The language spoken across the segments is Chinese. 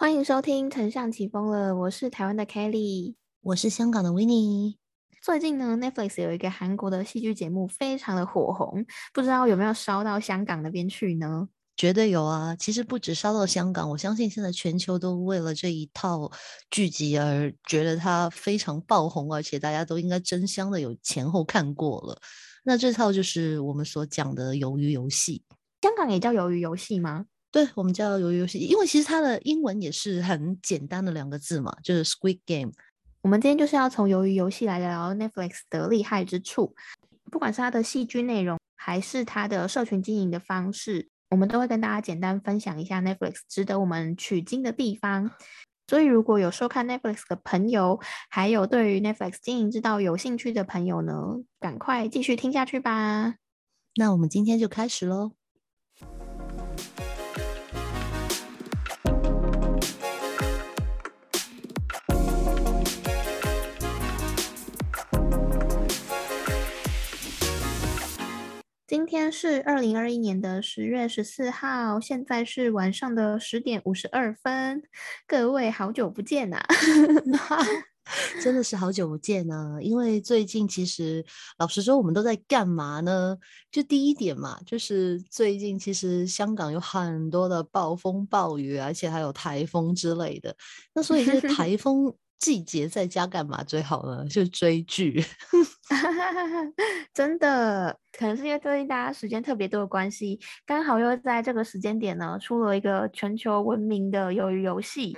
欢迎收听《丞相起风了》，我是台湾的 Kelly，我是香港的 w i n n e 最近呢，Netflix 有一个韩国的戏剧节目非常的火红，不知道有没有烧到香港那边去呢？绝对有啊！其实不止烧到香港，我相信现在全球都为了这一套剧集而觉得它非常爆红，而且大家都应该争相的有前后看过了。那这套就是我们所讲的《鱿鱼游戏》，香港也叫《鱿鱼游戏》吗？对我们叫鱿鱼游戏，因为其实它的英文也是很简单的两个字嘛，就是 Squid Game。我们今天就是要从鱿鱼游戏来聊 Netflix 的厉害之处，不管是它的戏剧内容，还是它的社群经营的方式，我们都会跟大家简单分享一下 Netflix 值得我们取经的地方。所以如果有收看 Netflix 的朋友，还有对于 Netflix 经营之道有兴趣的朋友呢，赶快继续听下去吧。那我们今天就开始喽。天是二零二一年的十月十四号，现在是晚上的十点五十二分。各位好久不见呐，真的是好久不见呢！因为最近其实老实说，我们都在干嘛呢？就第一点嘛，就是最近其实香港有很多的暴风暴雨，而且还有台风之类的。那所以这台 风。季节在家干嘛最好呢？就追剧，真的，可能是因为最近大家时间特别多的关系，刚好又在这个时间点呢，出了一个全球闻名的鱿鱼游戏，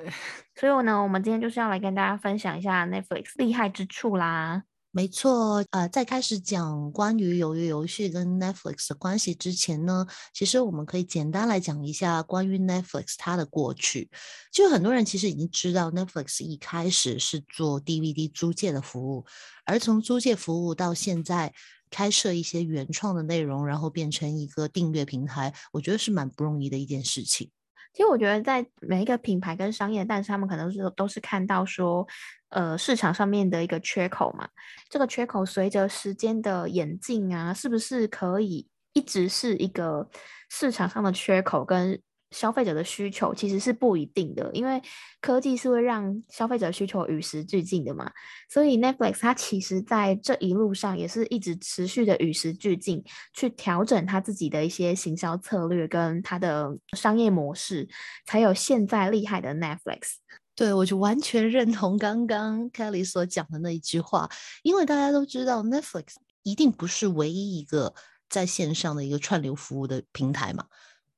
所以呢，我们今天就是要来跟大家分享一下 Netflix 厉害之处啦。没错，呃，在开始讲关于鱿鱼游戏跟 Netflix 的关系之前呢，其实我们可以简单来讲一下关于 Netflix 它的过去。就很多人其实已经知道，Netflix 一开始是做 DVD 租借的服务，而从租借服务到现在开设一些原创的内容，然后变成一个订阅平台，我觉得是蛮不容易的一件事情。其实我觉得，在每一个品牌跟商业，但是他们可能是都是看到说，呃，市场上面的一个缺口嘛。这个缺口随着时间的演进啊，是不是可以一直是一个市场上的缺口跟？消费者的需求其实是不一定的，因为科技是会让消费者需求与时俱进的嘛。所以 Netflix 它其实在这一路上也是一直持续的与时俱进，去调整它自己的一些行销策略跟它的商业模式，才有现在厉害的 Netflix。对，我就完全认同刚刚 Kelly 所讲的那一句话，因为大家都知道 Netflix 一定不是唯一一个在线上的一个串流服务的平台嘛。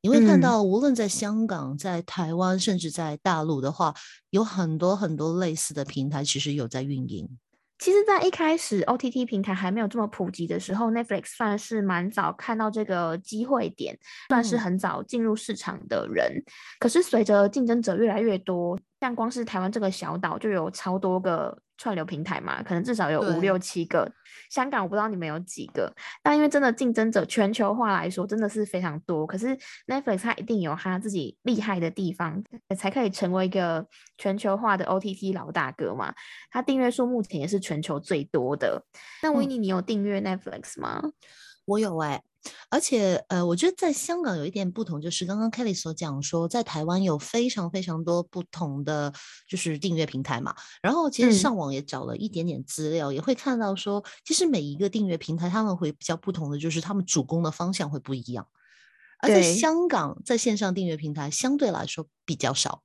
你会看到，无论在香港、在台湾，甚至在大陆的话，有很多很多类似的平台，其实有在运营。其实，在一开始 OTT 平台还没有这么普及的时候，Netflix 算是蛮早看到这个机会点，算是很早进入市场的人。可是，随着竞争者越来越多，像光是台湾这个小岛就有超多个。串流平台嘛，可能至少有五六七个。香港我不知道你们有几个，但因为真的竞争者全球化来说，真的是非常多。可是 Netflix 它一定有它自己厉害的地方，才可以成为一个全球化的 OTT 老大哥嘛。它订阅数目前也是全球最多的。那维尼，你有订阅 Netflix 吗？我有哎。而且，呃，我觉得在香港有一点不同，就是刚刚 Kelly 所讲说，在台湾有非常非常多不同的就是订阅平台嘛。然后，其实上网也找了一点点资料，也会看到说，其实每一个订阅平台他们会比较不同的，就是他们主攻的方向会不一样。而在香港，在线上订阅平台相对来说比较少。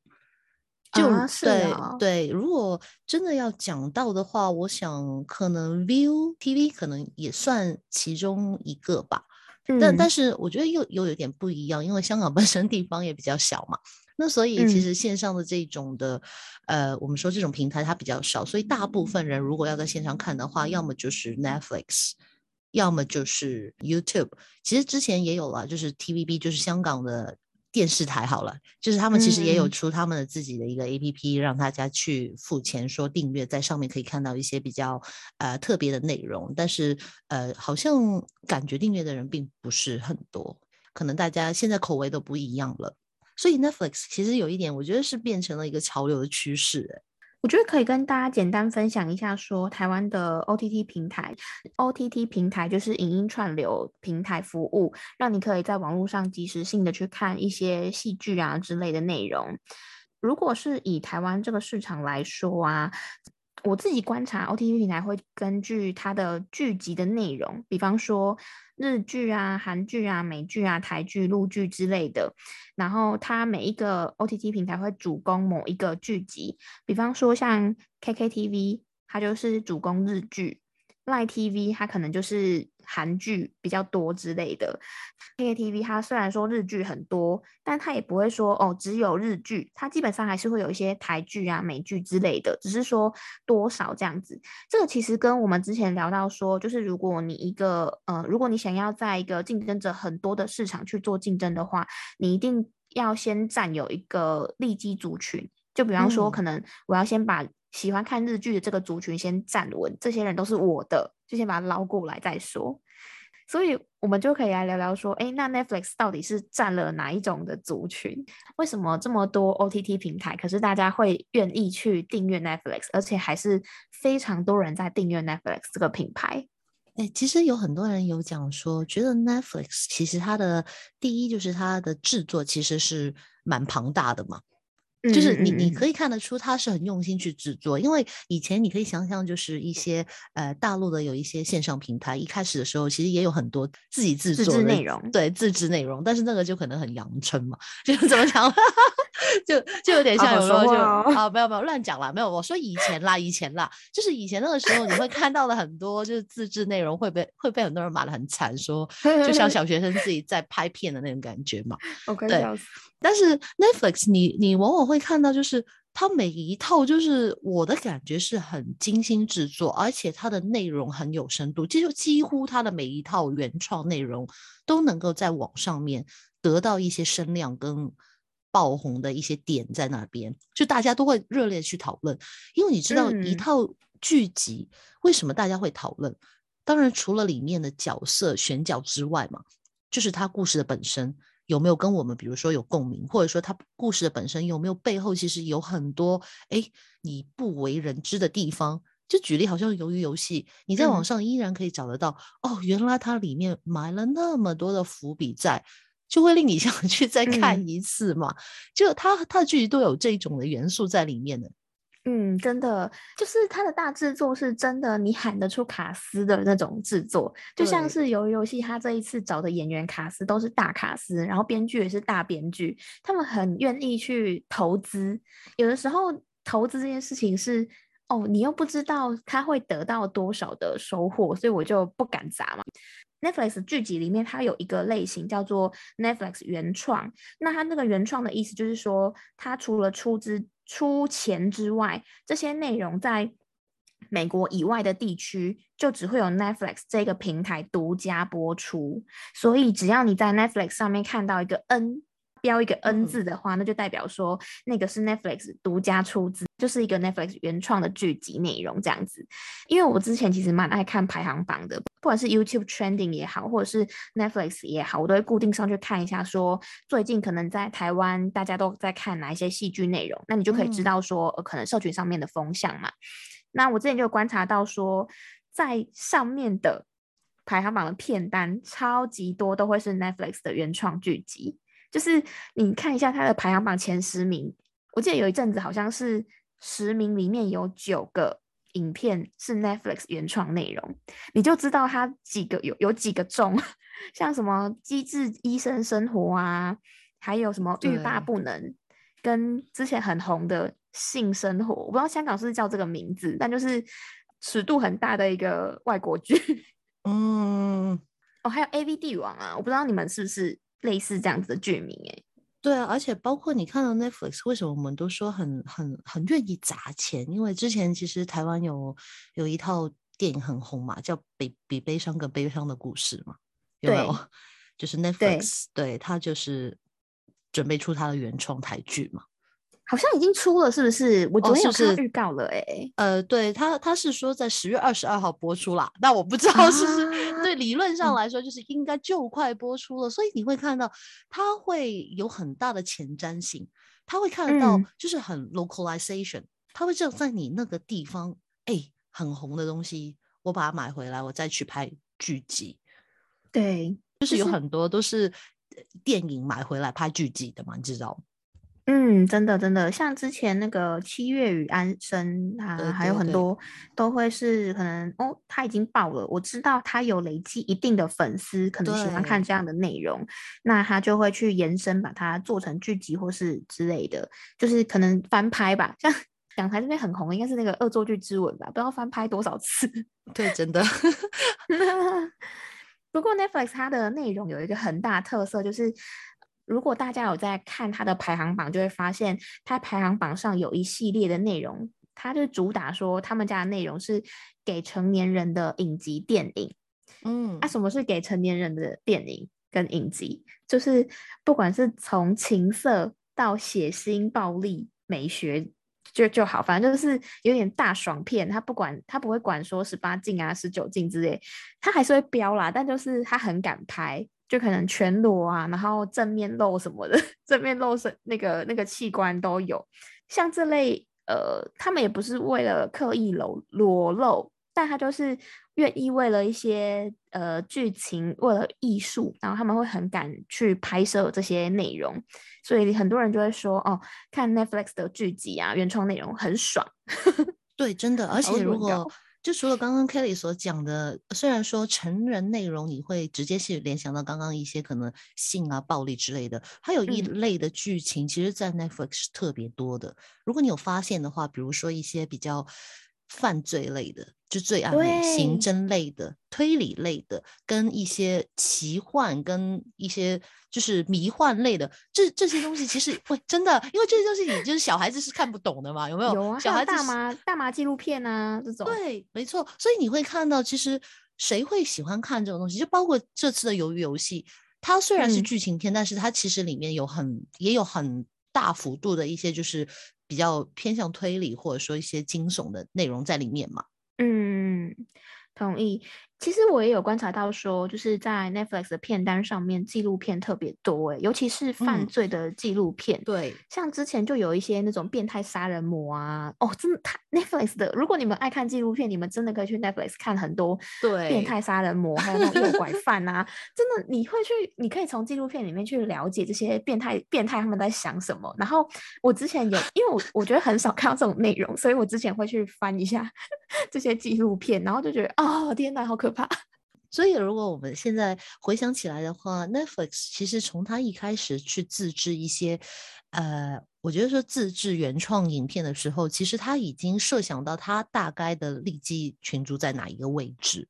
就对对，如果真的要讲到的话，我想可能 View TV 可能也算其中一个吧。但但是我觉得又又有点不一样，因为香港本身地方也比较小嘛，那所以其实线上的这种的，呃，我们说这种平台它比较少，所以大部分人如果要在线上看的话，要么就是 Netflix，要么就是 YouTube。其实之前也有了，就是 TVB，就是香港的。电视台好了，就是他们其实也有出他们的自己的一个 A P P，让大家去付钱说订阅，在上面可以看到一些比较呃特别的内容。但是呃，好像感觉订阅的人并不是很多，可能大家现在口味都不一样了。所以 Netflix 其实有一点，我觉得是变成了一个潮流的趋势。我觉得可以跟大家简单分享一下，说台湾的 OTT 平台，OTT 平台就是影音串流平台服务，让你可以在网络上及时性的去看一些戏剧啊之类的内容。如果是以台湾这个市场来说啊，我自己观察 OTT 平台会根据它的剧集的内容，比方说日剧啊、韩剧啊、美剧啊、台剧、陆剧之类的，然后它每一个 OTT 平台会主攻某一个剧集，比方说像 KKTV，它就是主攻日剧。Line TV 它可能就是韩剧比较多之类的，KKTV 它虽然说日剧很多，但它也不会说哦只有日剧，它基本上还是会有一些台剧啊、美剧之类的，只是说多少这样子。这个其实跟我们之前聊到说，就是如果你一个呃，如果你想要在一个竞争者很多的市场去做竞争的话，你一定要先占有一个利基族群，就比方说可能我要先把。喜欢看日剧的这个族群先站稳，这些人都是我的，就先把它捞过来再说。所以，我们就可以来聊聊说，哎，那 Netflix 到底是占了哪一种的族群？为什么这么多 OTT 平台，可是大家会愿意去订阅 Netflix，而且还是非常多人在订阅 Netflix 这个品牌？哎，其实有很多人有讲说，觉得 Netflix 其实它的第一就是它的制作其实是蛮庞大的嘛。就是你，你可以看得出他是很用心去制作，因为以前你可以想象，就是一些呃大陆的有一些线上平台，一开始的时候其实也有很多自己制作的内容，对自制内容，但是那个就可能很阳春嘛，就是怎么讲，就就有点像有时候就啊，没有没有乱讲啦，没有我说以前啦，以前啦，就是以前那个时候你会看到的很多就是自制内容会被会被很多人骂的很惨，说 就像小学生自己在拍片的那种感觉嘛，对。但是 Netflix，你你往往会看到，就是它每一套，就是我的感觉是很精心制作，而且它的内容很有深度，就几乎它的每一套原创内容都能够在网上面得到一些声量跟爆红的一些点在那边，就大家都会热烈去讨论。因为你知道，一套剧集为什么大家会讨论？当然，除了里面的角色选角之外嘛，就是它故事的本身。有没有跟我们，比如说有共鸣，或者说它故事的本身有没有背后，其实有很多哎你不为人知的地方。就举例，好像鱿鱼游戏，你在网上依然可以找得到哦，原来它里面埋了那么多的伏笔在，就会令你想 去再看一次嘛。就它它的剧集都有这种的元素在里面的。嗯，真的，就是它的大制作是真的，你喊得出卡斯的那种制作，就像是游游戏，他这一次找的演员卡斯都是大卡斯，然后编剧也是大编剧，他们很愿意去投资。有的时候投资这件事情是，哦，你又不知道他会得到多少的收获，所以我就不敢砸嘛。Netflix 剧集里面，它有一个类型叫做 Netflix 原创，那它那个原创的意思就是说，它除了出资。出钱之外，这些内容在美国以外的地区就只会有 Netflix 这个平台独家播出。所以，只要你在 Netflix 上面看到一个 N 标一个 N 字的话，那就代表说那个是 Netflix 独家出资，就是一个 Netflix 原创的剧集内容这样子。因为我之前其实蛮爱看排行榜的。不管是 YouTube Trending 也好，或者是 Netflix 也好，我都会固定上去看一下，说最近可能在台湾大家都在看哪一些戏剧内容，那你就可以知道说，呃，可能社群上面的风向嘛。那我之前就观察到说，在上面的排行榜的片单超级多，都会是 Netflix 的原创剧集。就是你看一下它的排行榜前十名，我记得有一阵子好像是十名里面有九个。影片是 Netflix 原创内容，你就知道它几个有有几个中，像什么《机智医生生活》啊，还有什么《欲罢不能》，跟之前很红的《性生活》，我不知道香港是不是叫这个名字，但就是尺度很大的一个外国剧。嗯，哦，还有《A V 帝王》啊，我不知道你们是不是类似这样子的剧名哎。对啊，而且包括你看到 Netflix，为什么我们都说很很很愿意砸钱？因为之前其实台湾有有一套电影很红嘛，叫《比比悲伤更悲伤的故事》嘛，有没有？就是 Netflix，对他就是准备出他的原创台剧嘛。好像已经出了，是不是？我昨天有看预告了，哎，呃，对他，他是说在十月二十二号播出啦，但我不知道是不是对理论上来说，就是应该就快播出了，所以你会看到它会有很大的前瞻性，他会看得到就是很 localization，他会知道在你那个地方，哎，很红的东西，我把它买回来，我再去拍剧集，对，就是有很多都是电影买回来拍剧集的嘛，你知道。嗯，真的真的，像之前那个七月与安生啊，还有很多都会是可能哦，他已经爆了，我知道他有累积一定的粉丝，可能喜欢看这样的内容，那他就会去延伸，把它做成剧集或是之类的，就是可能翻拍吧。像港台这边很红，应该是那个《恶作剧之吻》吧，不知道翻拍多少次。对，真的。不过 Netflix 它的内容有一个很大特色，就是。如果大家有在看它的排行榜，就会发现它排行榜上有一系列的内容，它就主打说他们家的内容是给成年人的影集电影。嗯，啊，什么是给成年人的电影跟影集？就是不管是从情色到血腥、暴力、美学就就好，反正就是有点大爽片。他不管他不会管说十八禁啊、十九禁之类，他还是会标啦，但就是他很敢拍。就可能全裸啊，然后正面露什么的，正面露是那个那个器官都有。像这类，呃，他们也不是为了刻意裸裸露，但他就是愿意为了一些呃剧情，为了艺术，然后他们会很敢去拍摄这些内容。所以很多人就会说，哦，看 Netflix 的剧集啊，原创内容很爽。对，真的，而且如果。就除了刚刚 Kelly 所讲的，虽然说成人内容你会直接去联想到刚刚一些可能性啊、暴力之类的，还有一类的剧情，其实，在 Netflix 是特别多的。如果你有发现的话，比如说一些比较。犯罪类的，就罪案类、刑侦类的、推理类的，跟一些奇幻、跟一些就是迷幻类的，这这些东西其实会真的，因为这些东西你就是小孩子是看不懂的嘛，有没有？有啊，小孩子大麻大麻纪录片啊这种。对，没错。所以你会看到，其实谁会喜欢看这种东西？就包括这次的鱿鱼游戏，它虽然是剧情片，但是它其实里面有很也有很大幅度的一些就是。比较偏向推理或者说一些惊悚的内容在里面嘛？嗯，同意。其实我也有观察到，说就是在 Netflix 的片单上面，纪录片特别多诶，尤其是犯罪的纪录片。对，像之前就有一些那种变态杀人魔啊，哦，真的，太 Netflix 的，如果你们爱看纪录片，你们真的可以去 Netflix 看很多对变态杀人魔，还有那种诱拐犯啊，真的，你会去，你可以从纪录片里面去了解这些变态变态他们在想什么。然后我之前有，因为我我觉得很少看到这种内容，所以我之前会去翻一下 这些纪录片，然后就觉得，哦，天哪，好可。怕，所以如果我们现在回想起来的话，Netflix 其实从它一开始去自制一些，呃，我觉得说自制原创影片的时候，其实他已经设想到它大概的利基群组在哪一个位置。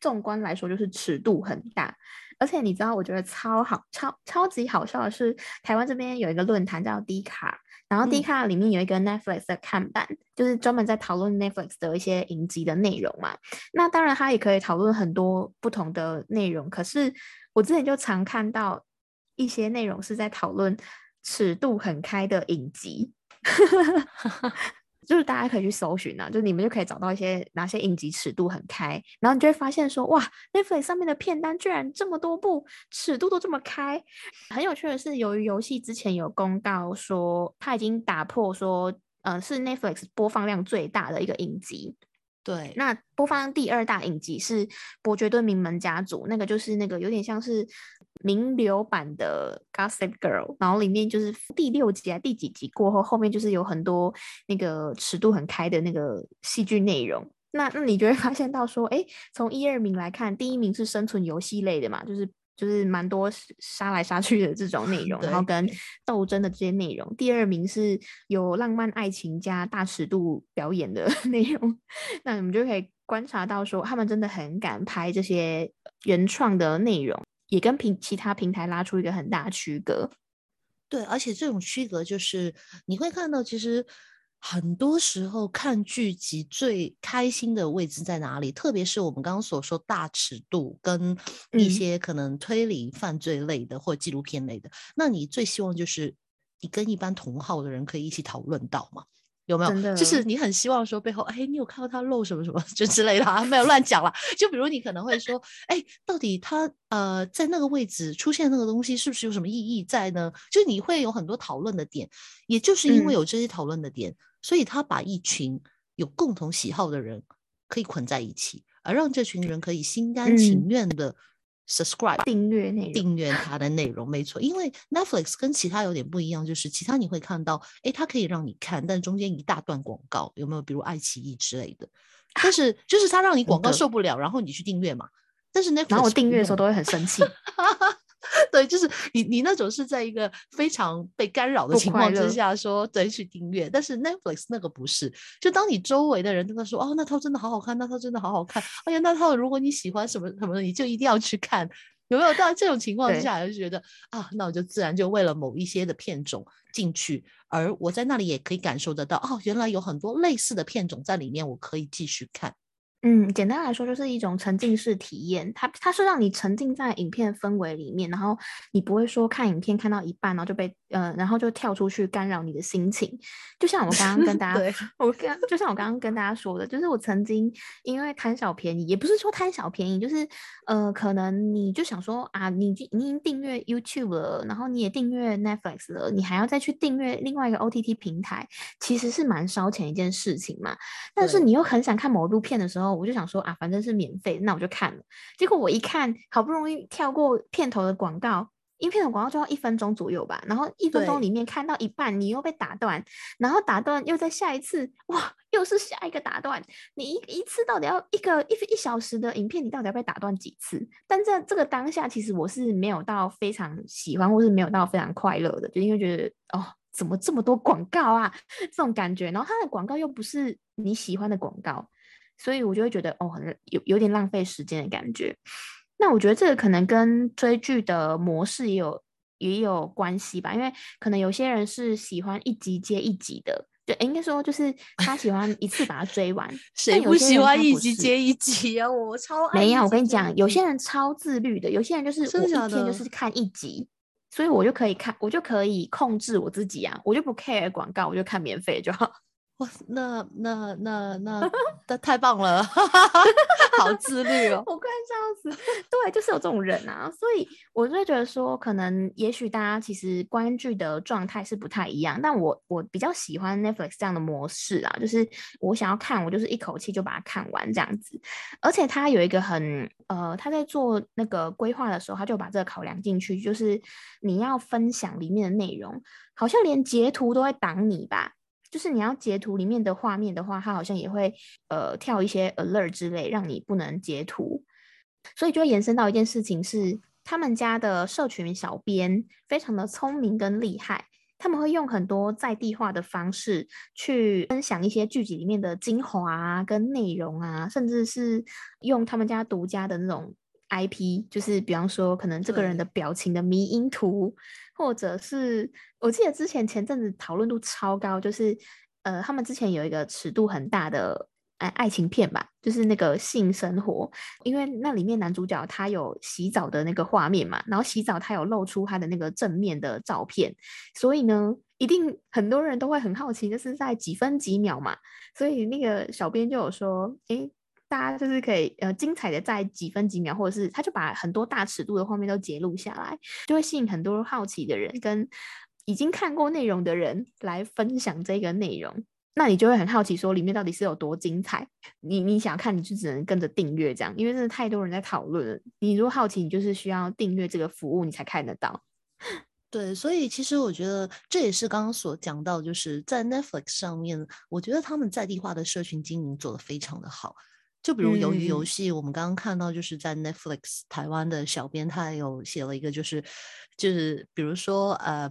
纵观来说，就是尺度很大，而且你知道，我觉得超好、超超级好笑的是，台湾这边有一个论坛叫 D 卡。然后 D 卡里面有一个 Netflix 的看板，就是专门在讨论 Netflix 的一些影集的内容嘛。那当然，它也可以讨论很多不同的内容。可是我之前就常看到一些内容是在讨论尺度很开的影集。就是大家可以去搜寻啊，就你们就可以找到一些哪些影集尺度很开，然后你就会发现说，哇，Netflix 上面的片单居然这么多部，尺度都这么开。很有趣的是，由于游戏之前有公告说，它已经打破说，呃，是 Netflix 播放量最大的一个影集。对，那播放第二大影集是《伯爵顿名门家族》，那个就是那个有点像是名流版的《Gossip Girl》，然后里面就是第六集啊第几集过后，后面就是有很多那个尺度很开的那个戏剧内容。那那你就会发现到说，哎，从一二名来看，第一名是生存游戏类的嘛，就是。就是蛮多杀来杀去的这种内容，然后跟斗争的这些内容。第二名是有浪漫爱情加大尺度表演的 内容，那你们就可以观察到说，他们真的很敢拍这些原创的内容，也跟平其他平台拉出一个很大区隔。对，而且这种区隔就是你会看到，其实。很多时候看剧集最开心的位置在哪里？特别是我们刚刚所说大尺度跟一些可能推理犯罪类的或纪录片类的，那你最希望就是你跟一般同好的人可以一起讨论到吗？有没有？就是你很希望说背后，哎，你有看到他露什么什么 就之类的啊？没有乱讲了。就比如你可能会说，哎，到底他呃在那个位置出现那个东西是不是有什么意义在呢？就你会有很多讨论的点，也就是因为有这些讨论的点。所以他把一群有共同喜好的人可以捆在一起，而让这群人可以心甘情愿的 subscribe 订阅内容，订阅他的内容，没错。因为 Netflix 跟其他有点不一样，就是其他你会看到，哎，它可以让你看，但中间一大段广告，有没有？比如爱奇艺之类的。但是就是它让你广告受不了，然后你去订阅嘛。但是 Netflix，然后我订阅的时候都会很生气。对，就是你你那种是在一个非常被干扰的情况之下说对去订阅，但是 Netflix 那个不是，就当你周围的人都在说哦那套真的好好看，那套真的好好看，哎呀那套如果你喜欢什么什么的，你就一定要去看，有没有？在这种情况之下就觉得啊，那我就自然就为了某一些的片种进去，而我在那里也可以感受得到哦，原来有很多类似的片种在里面，我可以继续看。嗯，简单来说就是一种沉浸式体验，它它是让你沉浸在影片氛围里面，然后你不会说看影片看到一半，然后就被呃，然后就跳出去干扰你的心情。就像我刚刚跟大家，我刚就像我刚刚跟大家说的，就是我曾经因为贪小便宜，也不是说贪小便宜，就是呃，可能你就想说啊，你你已经订阅 YouTube 了，然后你也订阅 Netflix 了，你还要再去订阅另外一个 OTT 平台，其实是蛮烧钱一件事情嘛。但是你又很想看某一部片的时候。我就想说啊，反正是免费，那我就看了。结果我一看，好不容易跳过片头的广告，因为片的广告就要一分钟左右吧。然后一分钟里面看到一半，你又被打断，然后打断又在下一次，哇，又是下一个打断。你一一次到底要一个一一小时的影片，你到底要被打断几次？但在这个当下，其实我是没有到非常喜欢，或是没有到非常快乐的，就因为觉得哦，怎么这么多广告啊，这种感觉。然后它的广告又不是你喜欢的广告。所以我就会觉得哦，很有有点浪费时间的感觉。那我觉得这个可能跟追剧的模式也有也有关系吧，因为可能有些人是喜欢一集接一集的，对，应该说就是他喜欢一次把它追完。谁不喜欢一集接一集啊？我超没有，我跟你讲，有些人超自律的，有些人就是我一天就是看一集，所以我就可以看，我就可以控制我自己啊，我就不 care 广告，我就看免费就好。哇，那那那那 那太棒了，好自律哦！我快笑死。对，就是有这种人啊，所以我就会觉得说，可能也许大家其实观剧的状态是不太一样，但我我比较喜欢 Netflix 这样的模式啊，就是我想要看，我就是一口气就把它看完这样子。而且他有一个很呃，他在做那个规划的时候，他就把这个考量进去，就是你要分享里面的内容，好像连截图都会挡你吧。就是你要截图里面的画面的话，它好像也会呃跳一些 alert 之类，让你不能截图。所以就会延伸到一件事情是，他们家的社群小编非常的聪明跟厉害，他们会用很多在地化的方式去分享一些剧集里面的精华啊、跟内容啊，甚至是用他们家独家的那种 IP，就是比方说可能这个人的表情的迷因图。或者是我记得之前前阵子讨论度超高，就是呃，他们之前有一个尺度很大的爱爱情片吧，就是那个性生活，因为那里面男主角他有洗澡的那个画面嘛，然后洗澡他有露出他的那个正面的照片，所以呢，一定很多人都会很好奇，就是在几分几秒嘛，所以那个小编就有说，诶。大家就是可以呃精彩的在几分几秒，或者是他就把很多大尺度的画面都截录下来，就会吸引很多好奇的人跟已经看过内容的人来分享这个内容。那你就会很好奇，说里面到底是有多精彩？你你想看，你就只能跟着订阅这样，因为真的太多人在讨论了。你如果好奇，你就是需要订阅这个服务，你才看得到。对，所以其实我觉得这也是刚刚所讲到，就是在 Netflix 上面，我觉得他们在地化的社群经营做得非常的好。就比如鱿鱼游戏，我们刚刚看到，就是在 Netflix 台湾的小编他有写了一个，就是就是比如说呃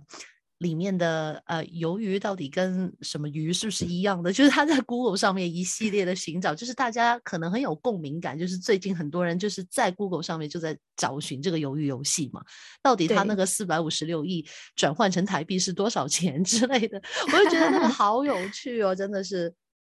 里面的呃鱿鱼到底跟什么鱼是不是一样的？就是他在 Google 上面一系列的寻找，就是大家可能很有共鸣感，就是最近很多人就是在 Google 上面就在找寻这个鱿鱼游戏嘛，到底他那个四百五十六亿转换成台币是多少钱之类的，我就觉得那个好有趣哦，真的是。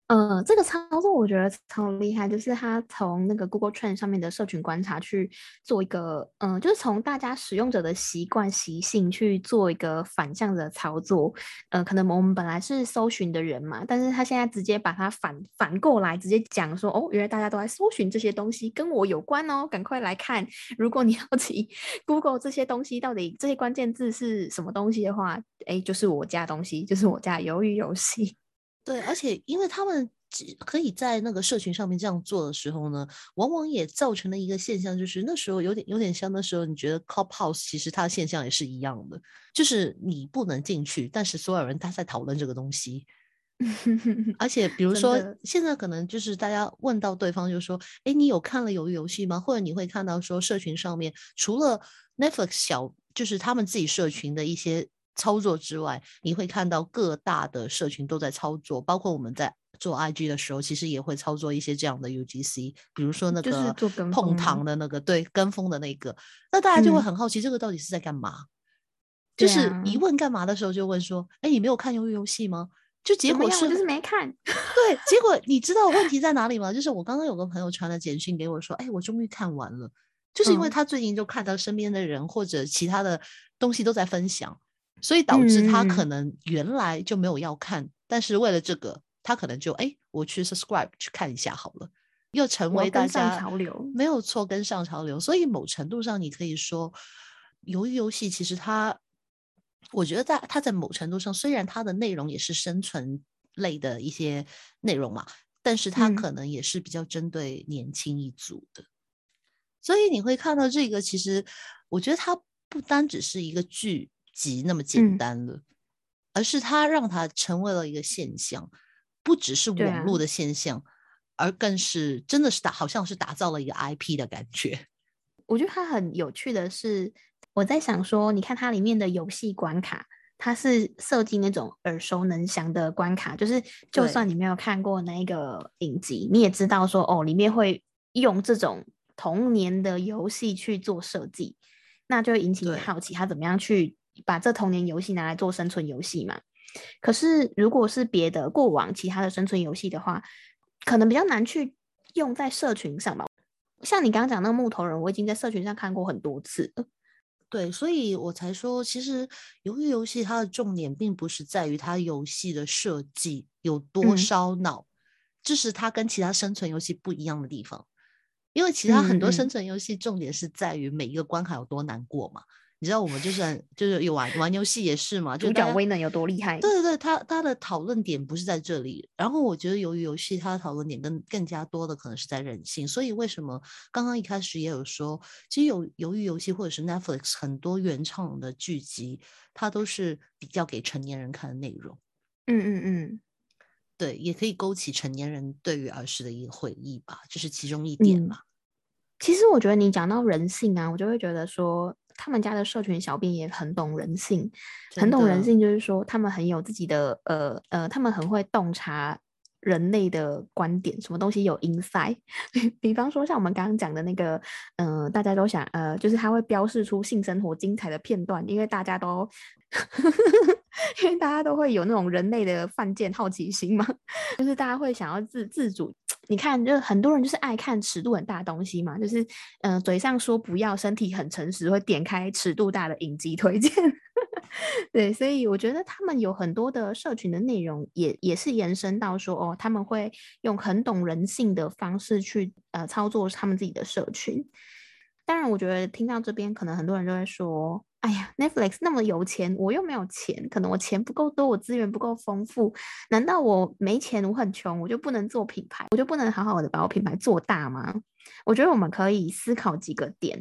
嗯，这个操作我觉得超厉害，就是他从那个 Google Trend 上面的社群观察去做一个，嗯，就是从大家使用者的习惯习性去做一个反向的操作。呃，可能我们本来是搜寻的人嘛，但是他现在直接把它反反过来，直接讲说，哦，原来大家都在搜寻这些东西，跟我有关哦，赶快来看。如果你好奇 Google 这些东西到底这些关键字是什么东西的话，哎，就是我家东西，就是我家鱿鱼游戏。对，而且因为他们可以在那个社群上面这样做的时候呢，往往也造成了一个现象，就是那时候有点有点像那时候你觉得 Clubhouse 其实它的现象也是一样的，就是你不能进去，但是所有人他在讨论这个东西。而且，比如说，现在可能就是大家问到对方，就说：“哎，你有看了鱿鱼游戏吗？”或者你会看到说，社群上面除了 Netflix 小，就是他们自己社群的一些操作之外，你会看到各大的社群都在操作，包括我们在做 IG 的时候，其实也会操作一些这样的 UGC，比如说那个碰糖的那个，对，跟风的那个，那大家就会很好奇，这个到底是在干嘛？就是一问干嘛的时候，就问说：“哎，你没有看鱿鱼游戏吗？”就结果是，就是没看。对，结果你知道问题在哪里吗？就是我刚刚有个朋友传了简讯给我，说：“哎，我终于看完了。”就是因为他最近就看到身边的人或者其他的东西都在分享，所以导致他可能原来就没有要看，但是为了这个，他可能就哎，我去 subscribe 去看一下好了，又成为大家潮流，没有错，跟上潮流。所以某程度上，你可以说，鱿鱼游戏其实它。我觉得在它在某程度上，虽然它的内容也是生存类的一些内容嘛，但是它可能也是比较针对年轻一族的。所以你会看到这个，其实我觉得它不单只是一个剧集那么简单了，而是它让它成为了一个现象，不只是网络的现象，而更是真的是打，好像是打造了一个 IP 的感觉。我觉得它很有趣的是。我在想说，你看它里面的游戏关卡，它是设计那种耳熟能详的关卡，就是就算你没有看过那个影集，你也知道说哦，里面会用这种童年的游戏去做设计，那就会引起你好奇，他怎么样去把这童年游戏拿来做生存游戏嘛？可是如果是别的过往其他的生存游戏的话，可能比较难去用在社群上吧。像你刚刚讲那个木头人，我已经在社群上看过很多次了。对，所以我才说，其实鱿鱼游戏它的重点并不是在于它游戏的设计有多烧脑，这是它跟其他生存游戏不一样的地方。因为其他很多生存游戏重点是在于每一个关卡有多难过嘛。你知道我们就是就是有玩玩游戏也是嘛，主角威能有多厉害？对对对，他他的讨论点不是在这里。然后我觉得由于游戏它的讨论点更更加多的可能是在人性，所以为什么刚刚一开始也有说，其实有由于游戏或者是 Netflix 很多原创的剧集，它都是比较给成年人看的内容。嗯嗯嗯，对，也可以勾起成年人对于儿时的一个回忆吧，这是其中一点嘛。其实我觉得你讲到人性啊，我就会觉得说。他们家的社群小编也很懂人性，很懂人性，就是说他们很有自己的呃呃，他们很会洞察人类的观点，什么东西有 inside。比方说像我们刚刚讲的那个，嗯，大家都想呃，就是他会标示出性生活精彩的片段，因为大家都，因为大家都会有那种人类的犯贱好奇心嘛，就是大家会想要自自主。你看，就很多人就是爱看尺度很大的东西嘛，就是，嗯，嘴上说不要，身体很诚实，会点开尺度大的影集推荐。对，所以我觉得他们有很多的社群的内容，也也是延伸到说，哦，他们会用很懂人性的方式去呃操作他们自己的社群。当然，我觉得听到这边，可能很多人就会说。哎呀，Netflix 那么有钱，我又没有钱，可能我钱不够多，我资源不够丰富。难道我没钱，我很穷，我就不能做品牌，我就不能好好的把我品牌做大吗？我觉得我们可以思考几个点，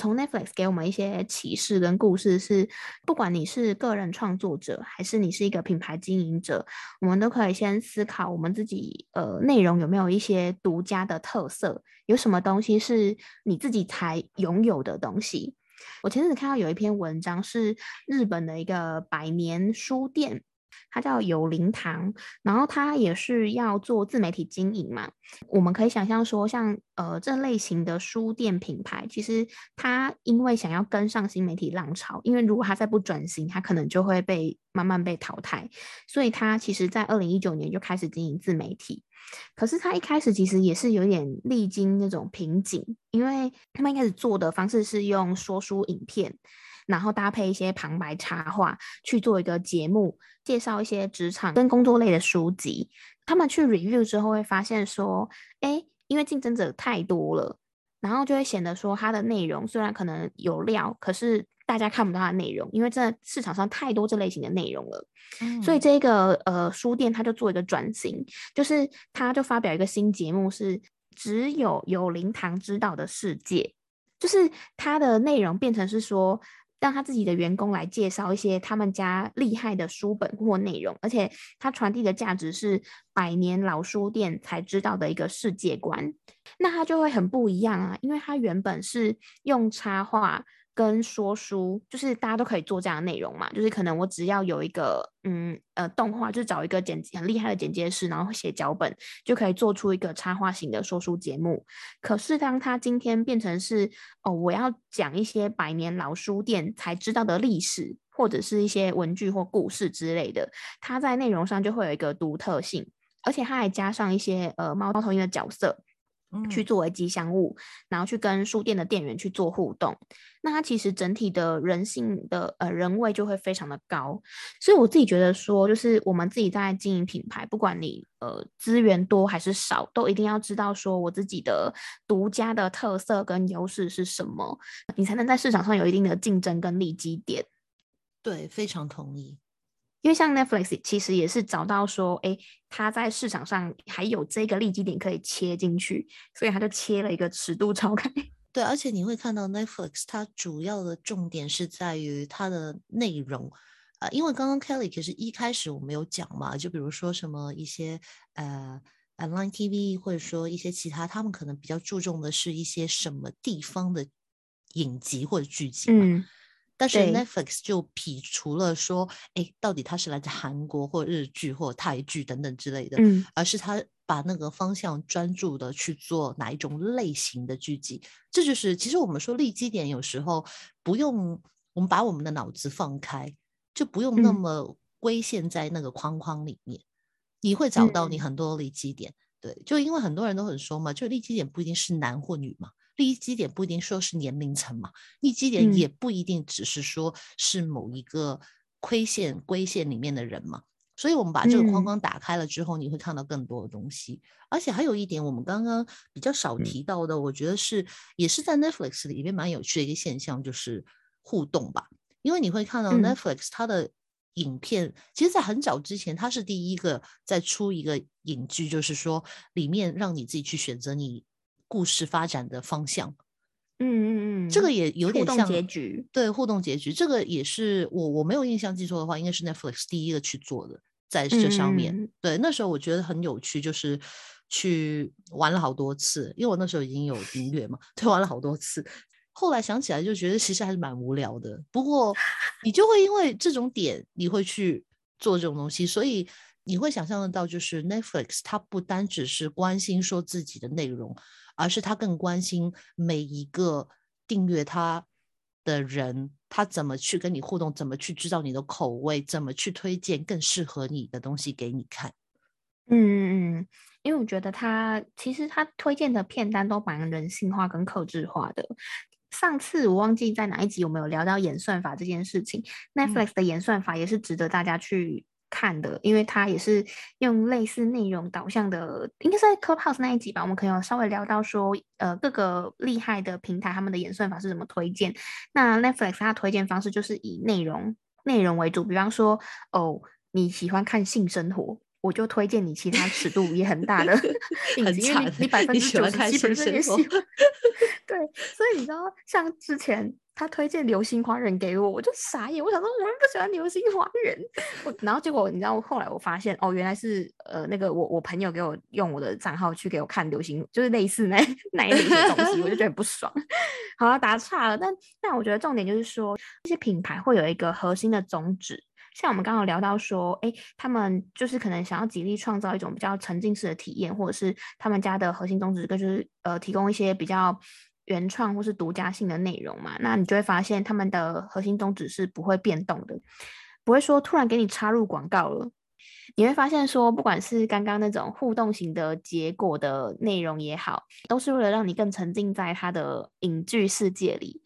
从 Netflix 给我们一些启示跟故事，是不管你是个人创作者，还是你是一个品牌经营者，我们都可以先思考我们自己呃内容有没有一些独家的特色，有什么东西是你自己才拥有的东西。我前阵子看到有一篇文章，是日本的一个百年书店，它叫有灵堂，然后它也是要做自媒体经营嘛。我们可以想象说，像呃这类型的书店品牌，其实它因为想要跟上新媒体浪潮，因为如果它再不转型，它可能就会被慢慢被淘汰，所以它其实在二零一九年就开始经营自媒体。可是他一开始其实也是有点历经那种瓶颈，因为他们一开始做的方式是用说书影片，然后搭配一些旁白插画去做一个节目，介绍一些职场跟工作类的书籍。他们去 review 之后会发现说，哎，因为竞争者太多了，然后就会显得说它的内容虽然可能有料，可是大家看不到它的内容，因为这市场上太多这类型的内容了。所以这个呃书店它就做一个转型，就是它就发表一个新节目，是只有有灵堂知道的世界，就是它的内容变成是说。让他自己的员工来介绍一些他们家厉害的书本或内容，而且他传递的价值是百年老书店才知道的一个世界观，那他就会很不一样啊，因为他原本是用插画。跟说书就是大家都可以做这样的内容嘛，就是可能我只要有一个嗯呃动画，就找一个剪很厉害的剪接师，然后写脚本，就可以做出一个插画型的说书节目。可是当他今天变成是哦，我要讲一些百年老书店才知道的历史，或者是一些文具或故事之类的，它在内容上就会有一个独特性，而且它还加上一些呃猫猫头鹰的角色。去作为吉祥物，然后去跟书店的店员去做互动，那它其实整体的人性的呃人味就会非常的高。所以我自己觉得说，就是我们自己在经营品牌，不管你呃资源多还是少，都一定要知道说我自己的独家的特色跟优势是什么，你才能在市场上有一定的竞争跟利基点。对，非常同意。因为像 Netflix 其实也是找到说，哎，它在市场上还有这个利基点可以切进去，所以它就切了一个尺度超开。对，而且你会看到 Netflix 它主要的重点是在于它的内容，呃，因为刚刚 Kelly 其实一开始我们有讲嘛，就比如说什么一些呃 Online TV 或者说一些其他，他们可能比较注重的是一些什么地方的影集或者剧集嘛。但是 Netflix 就撇除了说，哎，到底它是来自韩国或日剧或泰剧等等之类的，嗯，而是它把那个方向专注的去做哪一种类型的剧集，这就是其实我们说立基点有时候不用我们把我们的脑子放开，就不用那么归陷在那个框框里面，你会找到你很多立基点，对，就因为很多人都很说嘛，就立基点不一定是男或女嘛。立基点不一定说是年龄层嘛，立基点也不一定只是说是某一个亏线规线里面的人嘛。所以，我们把这个框框打开了之后，你会看到更多的东西。而且还有一点，我们刚刚比较少提到的，我觉得是也是在 Netflix 里面蛮有趣的一个现象，就是互动吧。因为你会看到 Netflix 它的影片，其实在很早之前，它是第一个在出一个影剧，就是说里面让你自己去选择你。故事发展的方向，嗯嗯嗯，这个也有点像结局，对互动结局，这个也是我我没有印象记错的话，应该是 Netflix 第一个去做的，在这上面。对，那时候我觉得很有趣，就是去玩了好多次，因为我那时候已经有音乐嘛，对，玩了好多次。后来想起来就觉得其实还是蛮无聊的，不过 你就会因为这种点，你会去做这种东西，所以你会想象得到，就是 Netflix 它不单只是关心说自己的内容。而是他更关心每一个订阅他的人，他怎么去跟你互动，怎么去知道你的口味，怎么去推荐更适合你的东西给你看。嗯嗯嗯，因为我觉得他其实他推荐的片单都蛮人性化跟克制化的。上次我忘记在哪一集有没有聊到演算法这件事情，Netflix 的演算法也是值得大家去。看的，因为它也是用类似内容导向的，应该是在 Clubhouse 那一集吧。我们可以有稍微聊到说，呃，各个厉害的平台他们的演算法是怎么推荐。那 Netflix 它推荐方式就是以内容内容为主，比方说，哦，你喜欢看性生活，我就推荐你其他尺度也很大的 影集，因为你百 分之九十七也喜欢。对，所以你知道，像之前。他推荐《流星花园》给我，我就傻眼。我想说，我不喜欢《流星花园》。我然后结果，你知道，后来我发现，哦，原来是呃，那个我我朋友给我用我的账号去给我看《流星》，就是类似那 那一类的东西，我就觉得不爽。好了，打岔了。但但我觉得重点就是说，这些品牌会有一个核心的宗旨，像我们刚刚聊到说，哎，他们就是可能想要极力创造一种比较沉浸式的体验，或者是他们家的核心宗旨，就是呃，提供一些比较。原创或是独家性的内容嘛，那你就会发现他们的核心宗旨是不会变动的，不会说突然给你插入广告了。你会发现说，不管是刚刚那种互动型的结果的内容也好，都是为了让你更沉浸在它的影剧世界里。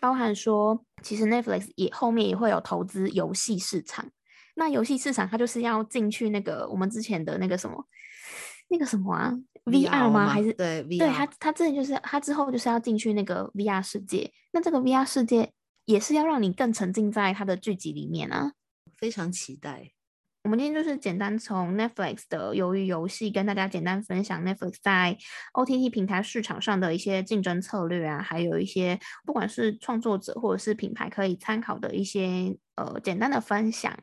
包含说，其实 Netflix 也后面也会有投资游戏市场。那游戏市场它就是要进去那个我们之前的那个什么。那个什么啊，VR 吗？还是对 V，对他他之前就是他之后就是要进去那个 VR 世界。那这个 VR 世界也是要让你更沉浸在他的剧集里面啊。非常期待。我们今天就是简单从 Netflix 的鱿鱼游戏跟大家简单分享 Netflix 在 OTT 平台市场上的一些竞争策略啊，还有一些不管是创作者或者是品牌可以参考的一些呃简单的分享。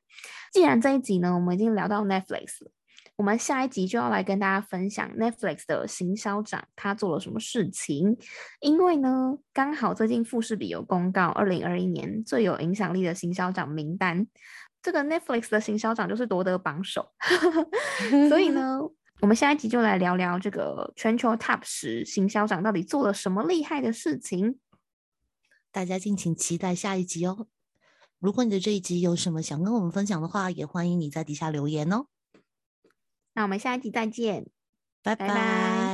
既然这一集呢，我们已经聊到 Netflix 了，我们下一集就要来跟大家分享 Netflix 的行销长他做了什么事情。因为呢，刚好最近富士比有公告二零二一年最有影响力的行销长名单。这个 Netflix 的行销长就是夺得榜首，所以呢，我们下一集就来聊聊这个全球 Top 十行销长到底做了什么厉害的事情，大家敬请期待下一集哦。如果你的这一集有什么想跟我们分享的话，也欢迎你在底下留言哦。那我们下一集再见，拜拜。